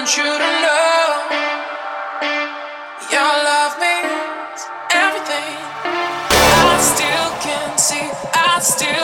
want you to know your love means everything. I still can see, I still.